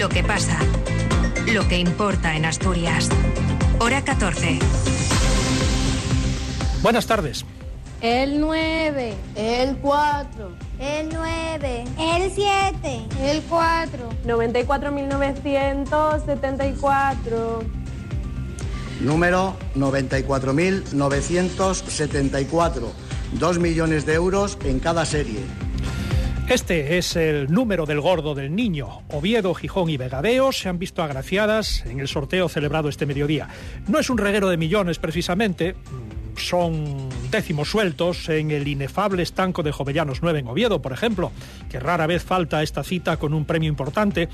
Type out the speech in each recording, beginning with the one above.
Lo que pasa. Lo que importa en Asturias. Hora 14. Buenas tardes. El 9. El 4. El 9. El 7. El 4. 94.974. Número 94.974. Dos millones de euros en cada serie. Este es el número del gordo del niño. Oviedo, Gijón y Vegadeo se han visto agraciadas en el sorteo celebrado este mediodía. No es un reguero de millones precisamente, son décimos sueltos en el inefable estanco de Jovellanos 9 en Oviedo, por ejemplo, que rara vez falta esta cita con un premio importante,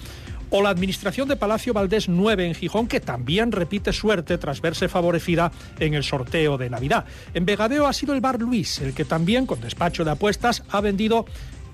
o la administración de Palacio Valdés 9 en Gijón, que también repite suerte tras verse favorecida en el sorteo de Navidad. En Vegadeo ha sido el Bar Luis, el que también, con despacho de apuestas, ha vendido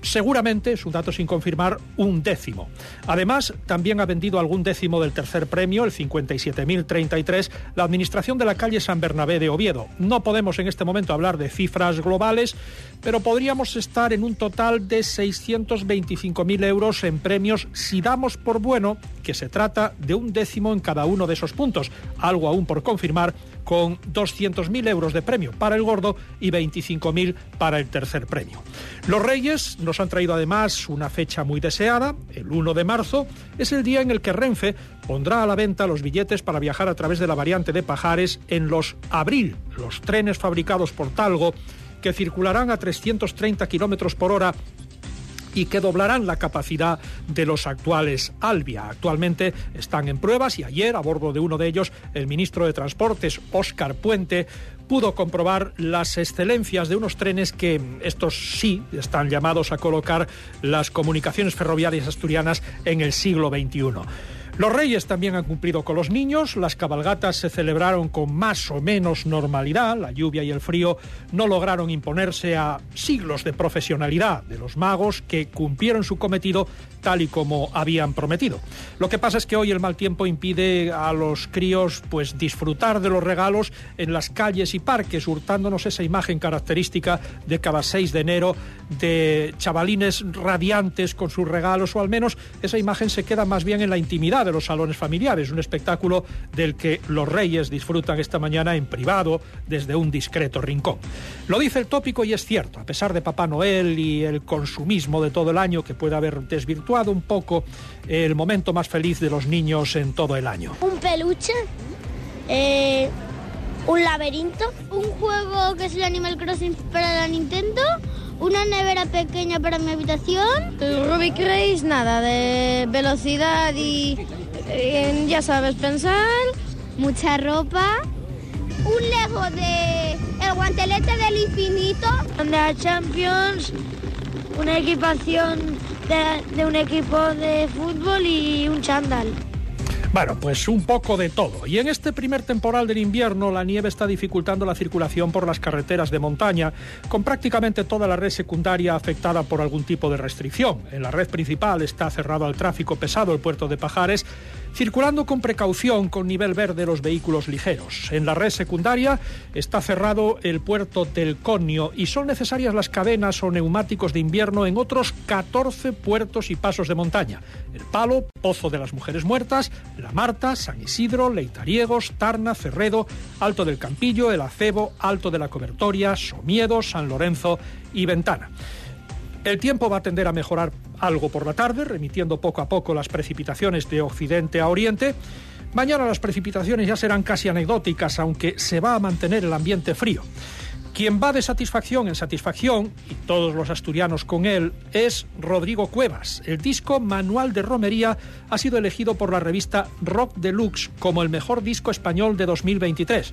seguramente, es un dato sin confirmar, un décimo. Además, también ha vendido algún décimo del tercer premio, el 57.033, la Administración de la calle San Bernabé de Oviedo. No podemos en este momento hablar de cifras globales, pero podríamos estar en un total de 625.000 euros en premios si damos por bueno que se trata de un décimo en cada uno de esos puntos, algo aún por confirmar, con 200.000 euros de premio para el gordo y 25.000 para el tercer premio. Los Reyes nos han traído además una fecha muy deseada, el 1 de marzo, es el día en el que Renfe pondrá a la venta los billetes para viajar a través de la variante de Pajares en los Abril, los trenes fabricados por Talgo que circularán a 330 kilómetros por hora y que doblarán la capacidad de los actuales Albia. Actualmente están en pruebas y ayer, a bordo de uno de ellos, el ministro de Transportes, Óscar Puente, pudo comprobar las excelencias de unos trenes que estos sí están llamados a colocar las comunicaciones ferroviarias asturianas en el siglo XXI. Los reyes también han cumplido con los niños, las cabalgatas se celebraron con más o menos normalidad, la lluvia y el frío no lograron imponerse a siglos de profesionalidad de los magos que cumplieron su cometido tal y como habían prometido. Lo que pasa es que hoy el mal tiempo impide a los críos pues disfrutar de los regalos en las calles y parques, hurtándonos esa imagen característica de cada 6 de enero de chavalines radiantes con sus regalos o al menos esa imagen se queda más bien en la intimidad de los salones familiares, un espectáculo del que los reyes disfrutan esta mañana en privado desde un discreto rincón. Lo dice el tópico y es cierto, a pesar de Papá Noel y el consumismo de todo el año que puede haber desvirtuado un poco el momento más feliz de los niños en todo el año. Un peluche, eh, un laberinto, un juego que es el Animal Crossing para la Nintendo, una nevera pequeña para mi habitación. El Rubik Race, nada, de velocidad y, ya sabes, pensar. mucha ropa, un Lego de el guantelete del infinito, La Champions, una equipación de, de un equipo de fútbol y un chándal. Bueno, pues un poco de todo. Y en este primer temporal del invierno, la nieve está dificultando la circulación por las carreteras de montaña, con prácticamente toda la red secundaria afectada por algún tipo de restricción. En la red principal está cerrado al tráfico pesado el puerto de Pajares, circulando con precaución con nivel verde los vehículos ligeros. En la red secundaria está cerrado el puerto del Conio y son necesarias las cadenas o neumáticos de invierno en otros 14 puertos y pasos de montaña. El Palo, Pozo de las Mujeres Muertas, La Marta, San Isidro, Leitariegos, Tarna, Cerredo, Alto del Campillo, El Acebo, Alto de la Cobertoria, Somiedo, San Lorenzo y Ventana. El tiempo va a tender a mejorar algo por la tarde, remitiendo poco a poco las precipitaciones de occidente a oriente. Mañana las precipitaciones ya serán casi anecdóticas, aunque se va a mantener el ambiente frío. Quien va de satisfacción en satisfacción, y todos los asturianos con él, es Rodrigo Cuevas. El disco Manual de Romería ha sido elegido por la revista Rock Deluxe como el mejor disco español de 2023.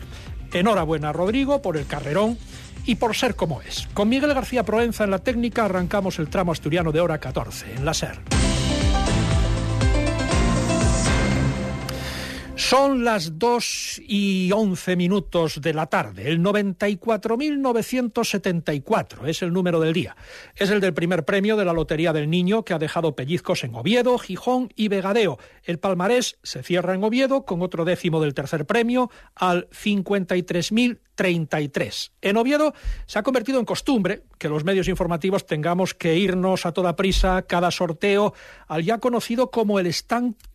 Enhorabuena, Rodrigo, por el carrerón y por ser como es. Con Miguel García Proenza en la técnica arrancamos el tramo asturiano de hora 14 en la SER. Son las 2 y 11 minutos de la tarde. El 94.974 es el número del día. Es el del primer premio de la Lotería del Niño que ha dejado pellizcos en Oviedo, Gijón y Vegadeo. El palmarés se cierra en Oviedo con otro décimo del tercer premio al 53.000 33. En Oviedo se ha convertido en costumbre que los medios informativos tengamos que irnos a toda prisa cada sorteo al ya conocido como el,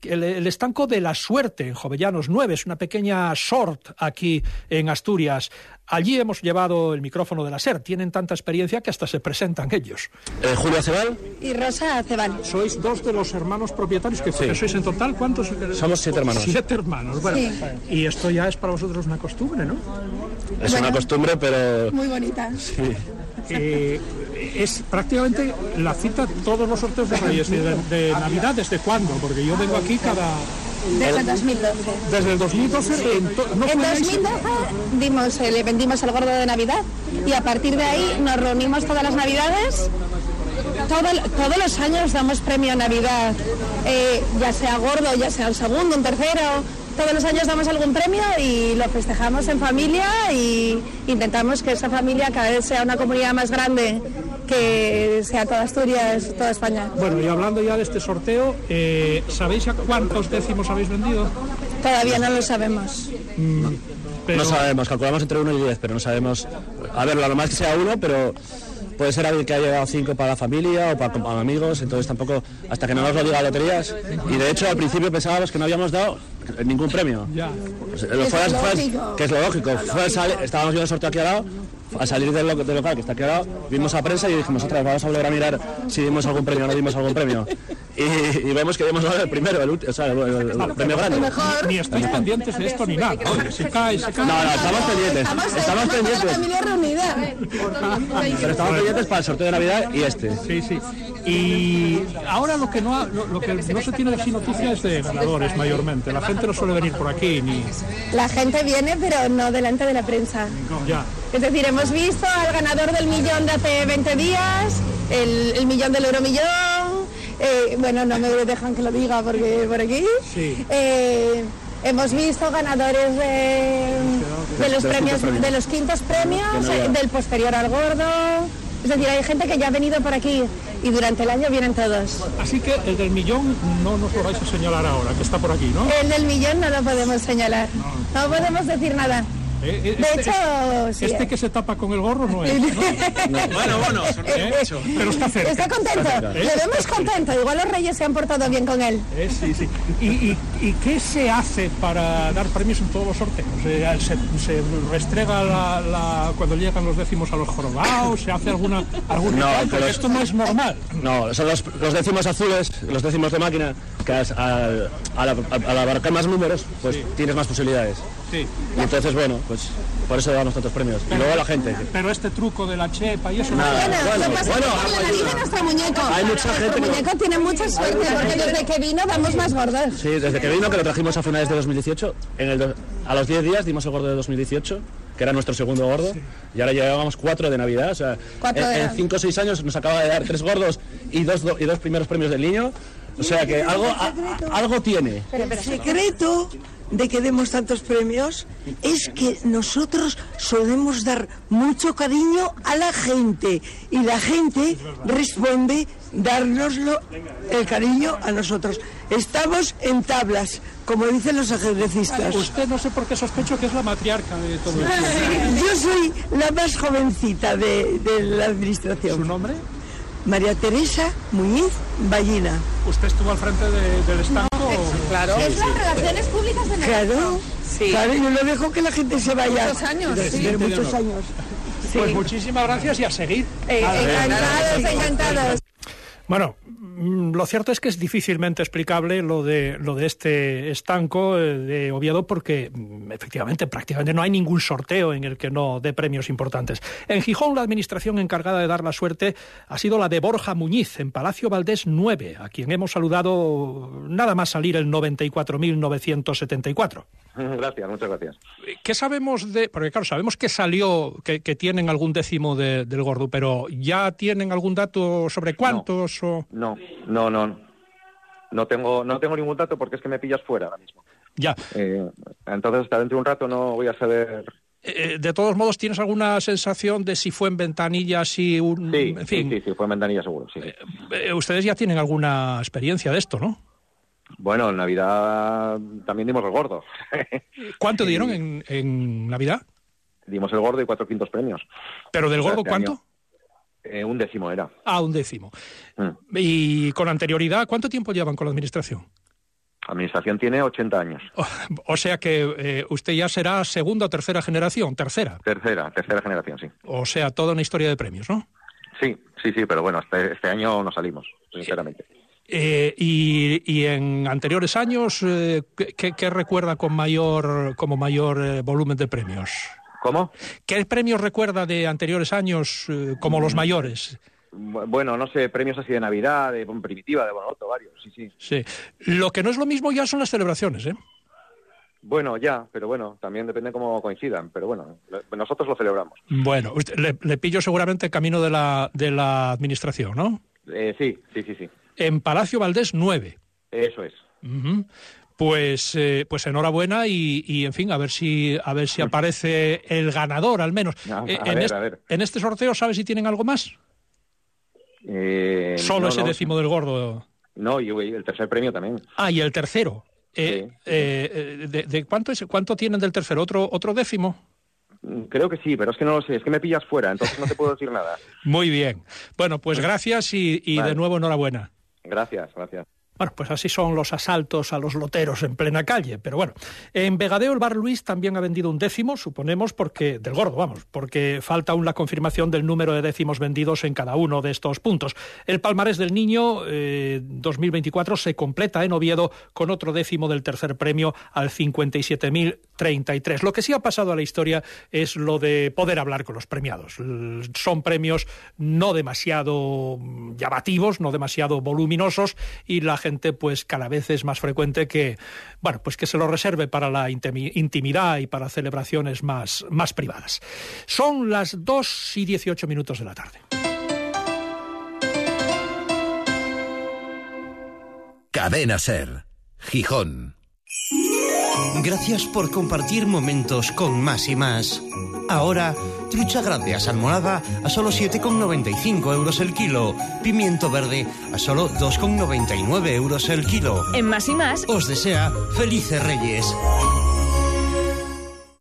el, estanco de la suerte en Jovellanos 9. Es una pequeña sort aquí en Asturias. Allí hemos llevado el micrófono de la SER. Tienen tanta experiencia que hasta se presentan ellos. Eh, Julio Acebal. Y Rosa Acebal. Sois dos de los hermanos propietarios que, sois en total. ¿Cuántos? Somos siete hermanos. Siete hermanos. Bueno, y esto ya es para vosotros una costumbre, ¿no? Es una costumbre, pero... Muy bonita. Sí. Eh, es prácticamente la cita todos los sorteos de Reyes de, Navidad. ¿Desde cuándo? Porque yo vengo aquí cada... Desde el 2012. Desde el 2012. En, ¿no en 2012 dimos, le vendimos el gordo de Navidad y a partir de ahí nos reunimos todas las Navidades todos los años damos premio a Navidad, eh, ya sea gordo, ya sea un segundo, un tercero, todos los años damos algún premio y lo festejamos en familia y intentamos que esa familia cada vez sea una comunidad más grande, que sea toda Asturias, toda España. Bueno, y hablando ya de este sorteo, eh, ¿sabéis a cuántos décimos habéis vendido? Todavía no lo sabemos. Mm, no sabemos, calculamos entre uno y diez, pero no sabemos. A ver, lo normal es que sea uno, pero puede ser alguien que ha llegado cinco para la familia o para, amigos, entonces tampoco, hasta que no nos lo diga loterías. Y de hecho al principio pensábamos que no habíamos dado ningún premio. Ya. Pues, que es lo lógico. estábamos viendo el sorteo aquí al lado a salir del, local que está quedado, vimos a prensa y dijimos, otra vez vamos a volver a mirar si dimos algún premio o no dimos algún premio. Y, vemos que dimos el primero, el, o sea, el, premio grande. Ni estáis pendientes de esto ni nada. si cae, si cae. No, no, estamos pendientes. Estamos, pendientes. Pero estamos pendientes para el sorteo de Navidad y este. Sí, sí. Y ahora lo que no, lo, que no se tiene de noticias es de ganadores mayormente. La gente no suele venir por aquí ni. La gente viene, pero no delante de la prensa. Ya. Es decir, hemos visto al ganador del millón de hace 20 días, el, millón del euromillón. Eh, bueno, no me dejan que lo diga porque por aquí. Sí. Eh, hemos visto ganadores de, de los premios, de los quintos premios, del posterior al gordo. Es decir, hay gente que ya ha venido por aquí y durante el año vienen todos. Así que el del millón no nos lo vais a señalar ahora, que está por aquí, ¿no? El del millón no lo podemos señalar. no podemos decir nada. Eh, eh, de este, hecho, este que se tapa con el gorro no es. Bueno, bueno, ¿Eh? pero está cerca. Está contento, le vemos contento. Igual los reyes se han portado bien con él. sí, sí. ¿Y, y, qué se hace para dar premios en todos los sorteos? ¿Se, se restrega la, cuando llegan los décimos a los jorobados? ¿Se hace alguna, alguna no, esto no es normal. No, son los, los décimos azules, los décimos de máquina, que al, al, abarcar más números, pues tienes más posibilidades. Sí. Y entonces, bueno, pues por eso damos tantos premios. y luego la gente. Pero este truco de la chepa y eso... Nada, bueno, bueno, bueno, nariz de nuestro muñeco. Hay mucha gente nuestro muñeco tiene mucha suerte porque desde que vino damos más gordos. Sí, desde que vino, que lo trajimos a finales de 2018, en el a los 10 días dimos el gordo de 2018 que era nuestro segundo gordo, y ahora llevábamos cuatro de Navidad. O sea, en, 5 o 6 años nos acaba de dar tres gordos y dos, y dos primeros premios del niño. O sea que algo, algo tiene. El secreto de que demos tantos premios es que nosotros solemos dar mucho cariño a la gente y la gente responde dárnoslo el cariño a nosotros. Estamos en tablas, como dicen los ajedrecistas. Usted no sé por qué sospecho que es la matriarca de todo esto. Yo soy la más jovencita de, de la administración. ¿Su nombre? María Teresa Muñiz Ballina. ¿Usted estuvo al frente del estanco? claro. Es las relaciones públicas de Claro, sí. claro, yo no dejo que la gente se vaya. Muchos años, sí. muchos años. Pues muchísimas gracias y a seguir. Eh, encantados, encantados. Bueno, Mm, lo cierto es que es difícilmente explicable lo de, lo de este estanco eh, de Oviedo porque mm, efectivamente prácticamente no hay ningún sorteo en el que no dé premios importantes. En Gijón la administración encargada de dar la suerte ha sido la de Borja Muñiz en Palacio Valdés 9, a quien hemos saludado nada más salir el 94.974. Gracias, muchas gracias. ¿Qué sabemos de...? Porque claro, sabemos que salió, que, tienen algún décimo del gordo, pero ¿ya tienen algún dato sobre cuántos? No, o... no, no, no. No tengo, no tengo ningún dato porque es que me pillas fuera ahora mismo. Ya. Eh, entonces, hasta dentro de un rato no voy a saber... Eh, de todos modos, ¿tienes alguna sensación de si fue en ventanilla, si un... Sí, en fin, sí, sí, fue en ventanilla seguro, sí. Eh, ustedes ya tienen alguna experiencia de esto, ¿no? Bueno, en Navidad también dimos el gordo. ¿Cuánto dieron en, en Navidad? dimos el gordo y cuatro quintos premios. ¿Pero del gordo cuánto? Eh, un décimo era. Ah, un décimo. Mm. ¿Y con anterioridad cuánto tiempo llevan con la administración? La administración tiene 80 años. O sea que eh, usted ya será segunda o tercera generación, tercera. Tercera, tercera generación, sí. O sea, toda una historia de premios, ¿no? Sí, sí, sí, pero bueno, este, este año no salimos, sinceramente. Eh, y, en anteriores años, eh, ¿qué, recuerda con mayor, como mayor volumen de premios? ¿Cómo? ¿Qué premios recuerda de anteriores años como los mayores? Bueno, no sé, premios así de Navidad, de Primitiva, de Bonoto, varios, sí, sí. Sí. Lo que no es lo mismo ya son las celebraciones, ¿eh? Bueno, ya, pero bueno, también depende cómo coincidan, pero bueno, nosotros lo celebramos. Bueno, le, le pillo seguramente camino de la, de la administración, ¿no? Eh, sí, sí, sí, sí. En Palacio Valdés 9. Eso es. Pues, eh, pues enhorabuena y, en fin, a ver si, a ver si aparece el ganador al menos. Eh, en, ver, este, en este sorteo, ¿sabes si tienen algo más? Solo ese décimo del gordo. No, y el tercer premio también. Ah, y el tercero. Eh, eh, de, cuánto, es, cuánto tienen del tercero? ¿Otro, ¿Otro décimo? Mm, creo que sí, pero es que no lo sé, es que me pillas fuera, entonces no te puedo decir nada. Muy bien. Bueno, pues gracias y, de nuevo enhorabuena. Gracias, gracias. Bueno, pues así son los asaltos a los loteros en plena calle. Pero bueno, en Vegadeo el bar Luis también ha vendido un décimo, suponemos, porque del gordo, vamos, porque falta aún la confirmación del número de décimos vendidos en cada uno de estos puntos. El palmarés del niño 2024 eh, se completa en Oviedo con otro décimo del tercer premio al 57.033. Lo que sí ha pasado a la historia es lo de poder hablar con los premiados. Son premios no demasiado llamativos, no demasiado voluminosos y la gente pues cada vez es más frecuente que bueno, pues que se lo reserve para la intimidad y para celebraciones más, más privadas. Son las 2 y 18 minutos de la tarde. Cadena Ser, Gijón. Gracias por compartir momentos con más y más. Ahora, trucha grande asalmonada a solo 7,95 euros el kilo. Pimiento verde a solo 2,99 euros el kilo. En más y más. Os desea felices reyes.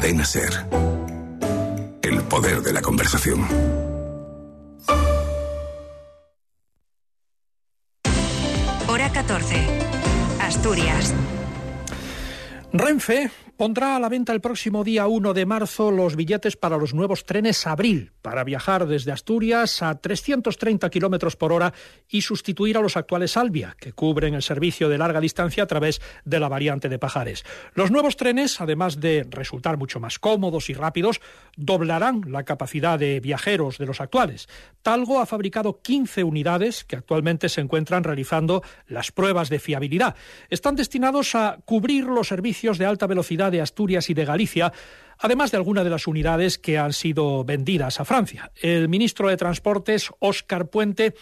Cadena Ser. El poder de la conversación. Hora 14. Asturias. Renfe pondrá a la venta el próximo día 1 de marzo los billetes para los nuevos trenes Abril, para viajar desde Asturias a 330 kilómetros por hora y sustituir a los actuales Albia, que cubren el servicio de larga distancia a través de la variante de Pajares. Los nuevos trenes, además de resultar mucho más cómodos y rápidos, doblarán la capacidad de viajeros de los actuales. Talgo ha fabricado 15 unidades que actualmente se encuentran realizando las pruebas de fiabilidad. Están destinados a cubrir los servicios de alta velocidad de Asturias y de Galicia, además de algunas de las unidades que han sido vendidas a Francia. El ministro de Transportes, Óscar Puente,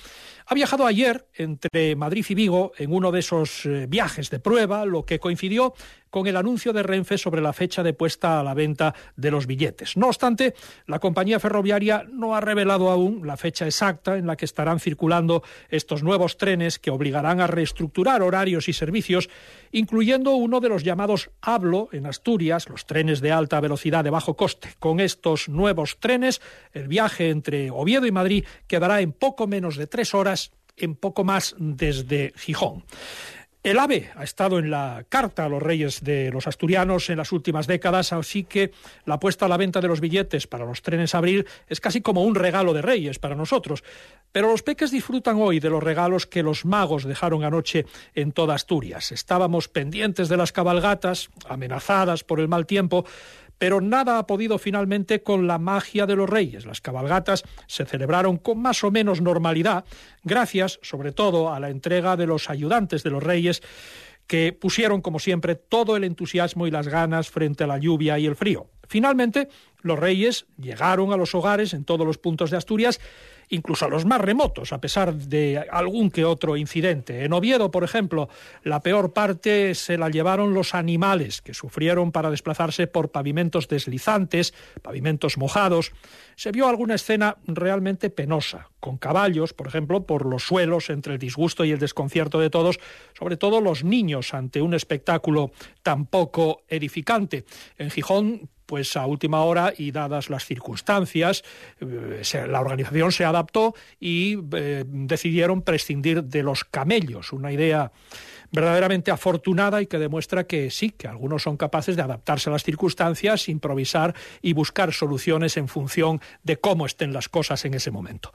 ha viajado ayer entre Madrid y Vigo en uno de esos eh, viajes de prueba, lo que coincidió con el anuncio de Renfe sobre la fecha de puesta a la venta de los billetes. No obstante, la compañía ferroviaria no ha revelado aún la fecha exacta en la que estarán circulando estos nuevos trenes que obligarán a reestructurar horarios y servicios, incluyendo uno de los llamados Hablo en Asturias, los trenes de alta velocidad de bajo coste. Con estos nuevos trenes, el viaje entre Oviedo y Madrid quedará en poco menos de tres horas en poco más desde Gijón. El AVE ha estado en la carta a los reyes de los asturianos en las últimas décadas, así que la puesta a la venta de los billetes para los trenes abril es casi como un regalo de reyes para nosotros. Pero los peques disfrutan hoy de los regalos que los magos dejaron anoche en toda Asturias. Estábamos pendientes de las cabalgatas, amenazadas por el mal tiempo, pero nada ha podido finalmente con la magia de los reyes. Las cabalgatas se celebraron con más o menos normalidad, gracias sobre todo a la entrega de los ayudantes de los reyes que pusieron, como siempre, todo el entusiasmo y las ganas frente a la lluvia y el frío. Finalmente, los reyes llegaron a los hogares en todos los puntos de Asturias incluso a los más remotos, a pesar de algún que otro incidente. En Oviedo, por ejemplo, la peor parte se la llevaron los animales, que sufrieron para desplazarse por pavimentos deslizantes, pavimentos mojados. Se vio alguna escena realmente penosa, con caballos, por ejemplo, por los suelos, entre el disgusto y el desconcierto de todos, sobre todo los niños, ante un espectáculo tan poco edificante. En Gijón, pues a última hora y dadas las circunstancias, eh, la organización se adaptó y eh, decidieron prescindir de los camellos, una idea verdaderamente afortunada y que demuestra que sí, que algunos son capaces de adaptarse a las circunstancias, improvisar y buscar soluciones en función de cómo estén las cosas en ese momento.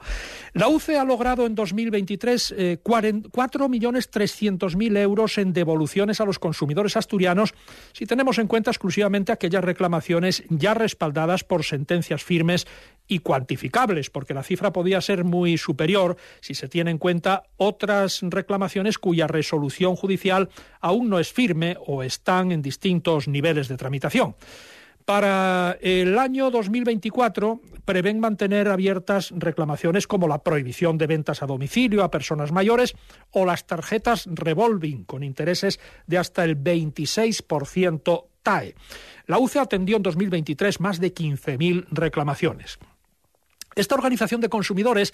La UCE ha logrado en 2023 eh, 4.300.000 euros en devoluciones a los consumidores asturianos si tenemos en cuenta exclusivamente aquellas reclamaciones ya respaldadas por sentencias firmes y cuantificables, porque la cifra podía ser muy superior si se tiene en cuenta otras reclamaciones cuya resolución judicial aún no es firme o están en distintos niveles de tramitación. Para el año 2024 prevén mantener abiertas reclamaciones como la prohibición de ventas a domicilio a personas mayores o las tarjetas revolving con intereses de hasta el 26% TAE. La UCE atendió en 2023 más de 15.000 reclamaciones. Esta organización de consumidores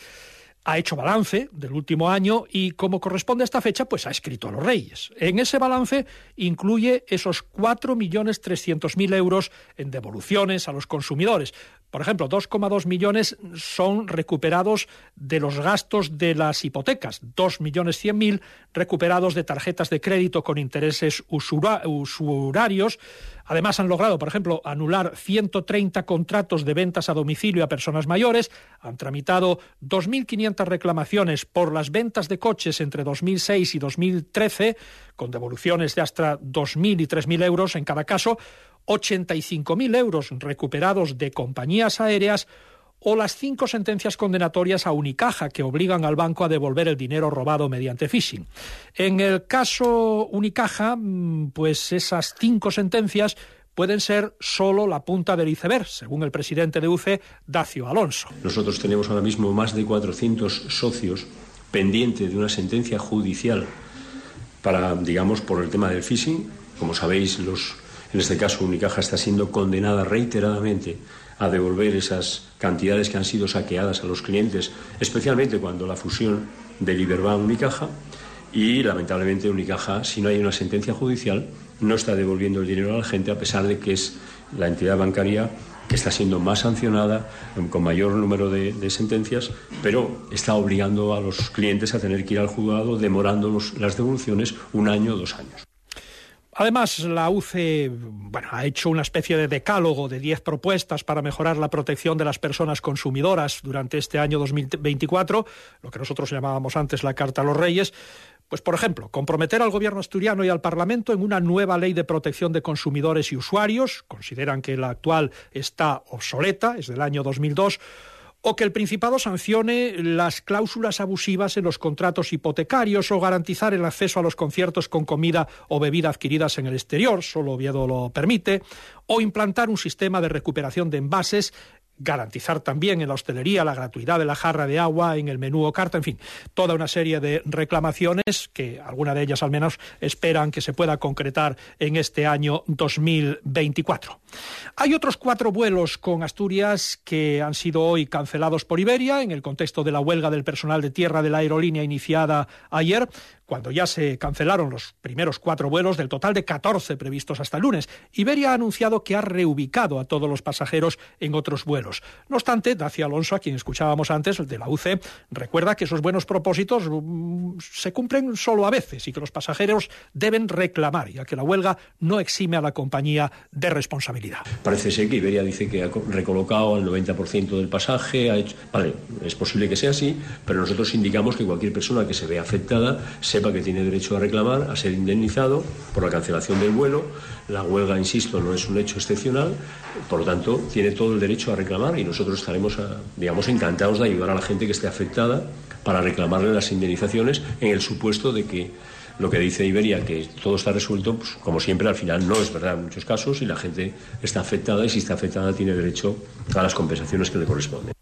ha hecho balance del último año y, como corresponde a esta fecha, pues ha escrito a los reyes. En ese balance incluye esos 4.300.000 euros en devoluciones a los consumidores. Por ejemplo, 2,2 millones son recuperados de los gastos de las hipotecas, 2.100.000 recuperados de tarjetas de crédito con intereses usurarios, Además, han logrado, por ejemplo, anular 130 contratos de ventas a domicilio a personas mayores, han tramitado 2.500 reclamaciones por las ventas de coches entre 2006 y 2013, con devoluciones de hasta 2.000 y 3.000 euros en cada caso, 85.000 euros recuperados de compañías aéreas, o las cinco sentencias condenatorias a Unicaja que obligan al banco a devolver el dinero robado mediante phishing. En el caso Unicaja, mm, pues esas cinco sentencias pueden ser solo la punta del iceberg, según el presidente de UCE, Dacio Alonso. Nosotros tenemos ahora mismo más de 400 socios pendientes de una sentencia judicial para, digamos, por el tema del phishing. Como sabéis, los, en este caso Unicaja está siendo condenada reiteradamente a devolver esas cantidades que han sido saqueadas a los clientes, especialmente cuando la fusión de Liberbank Unicaja y lamentablemente Unicaja, si no hay una sentencia judicial, no está devolviendo el dinero a la gente a pesar de que es la entidad bancaria que está siendo más sancionada, con mayor número de, sentencias, pero está obligando a los clientes a tener que ir al juzgado, demorando las devoluciones un año o dos años. Además, la UCE bueno, ha hecho una especie de decálogo de 10 propuestas para mejorar la protección de las personas consumidoras durante este año 2024, lo que nosotros llamábamos antes la Carta a los Reyes. Pues, por ejemplo, comprometer al gobierno asturiano y al Parlamento en una nueva ley de protección de consumidores y usuarios. Consideran que la actual está obsoleta, es del año 2002 o que el Principado sancione las cláusulas abusivas en los contratos hipotecarios o garantizar el acceso a los conciertos con comida o bebida adquiridas en el exterior, solo Oviedo lo permite, o implantar un sistema de recuperación de envases garantizar también en la hostelería la gratuidad de la jarra de agua en el menú o carta, en fin, toda una serie de reclamaciones que alguna de ellas al menos esperan que se pueda concretar en este año 2024. Hay otros cuatro vuelos con Asturias que han sido hoy cancelados por Iberia en el contexto de la huelga del personal de tierra de la aerolínea iniciada ayer cuando ya se cancelaron los primeros cuatro vuelos del total de 14 previstos hasta el lunes. Iberia ha anunciado que ha reubicado a todos los pasajeros en otros vuelos. No obstante, Dacia Alonso, a quien escuchábamos antes, el de la UC, recuerda que esos buenos propósitos mm, se cumplen solo a veces y que los pasajeros deben reclamar, ya que la huelga no exime a la compañía de responsabilidad. Parece ser que Iberia dice que ha recolocado al 90% del pasaje. Ha hecho... Vale, es posible que sea así, pero nosotros indicamos que cualquier persona que se vea afectada se sepa que tiene derecho a reclamar, a ser indemnizado por la cancelación del vuelo. La huelga, insisto, no es un hecho excepcional, por lo tanto, tiene todo el derecho a reclamar y nosotros estaremos, digamos, encantados de ayudar a la gente que esté afectada para reclamarle las indemnizaciones en el supuesto de que lo que dice Iberia, que todo está resuelto, pues, como siempre, al final no es verdad en muchos casos y la gente está afectada y si está afectada tiene derecho a las compensaciones que le corresponden.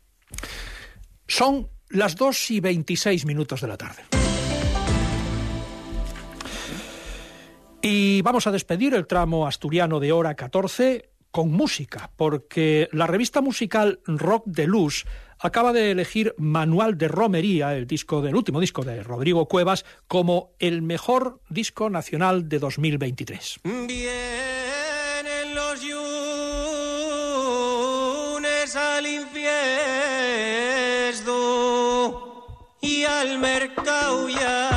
Son las 2 y 26 minutos de la tarde. Y vamos a despedir el tramo asturiano de hora 14 con música, porque la revista musical Rock de Luz acaba de elegir Manual de Romería, el disco del último disco de Rodrigo Cuevas, como el mejor disco nacional de 2023. Vienen los yunes al infiesto y al mercado ya.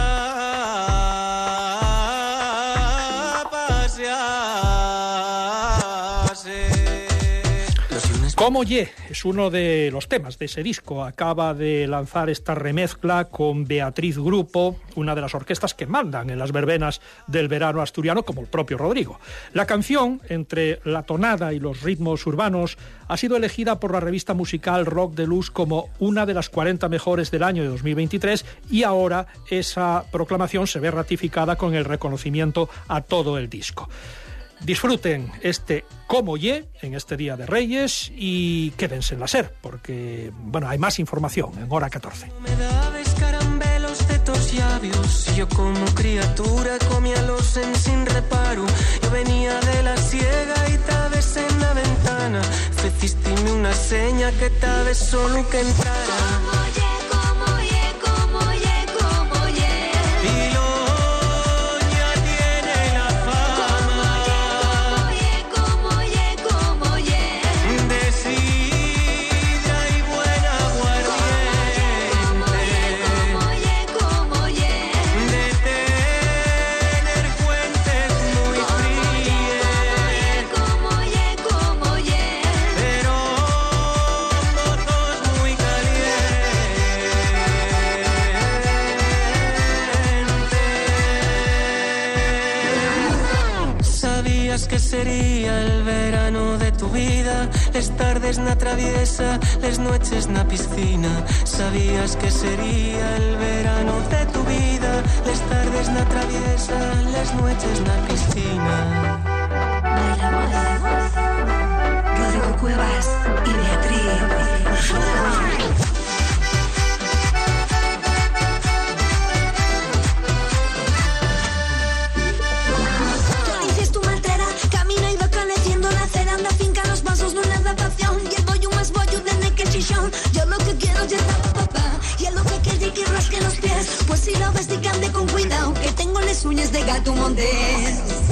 Como Ye es uno de los temas de ese disco. Acaba de lanzar esta remezcla con Beatriz Grupo, una de las orquestas que mandan en las verbenas del verano asturiano, como el propio Rodrigo. La canción, entre la tonada y los ritmos urbanos, ha sido elegida por la revista musical Rock de Luz como una de las 40 mejores del año de 2023 y ahora esa proclamación se ve ratificada con el reconocimiento a todo el disco. Disfruten este Como Ye en este Día de Reyes y quédense en la SER, porque bueno, hay más información en hora 14. Me dabes caramelos de tus labios, yo como criatura comíalos en sin reparo. Yo venía de la ciega y tabes en la ventana, fecistime una seña que tabes solo que entrara. Traviesa, les noches na piscina. Rodrigo Que tengo las uñas de gato montés.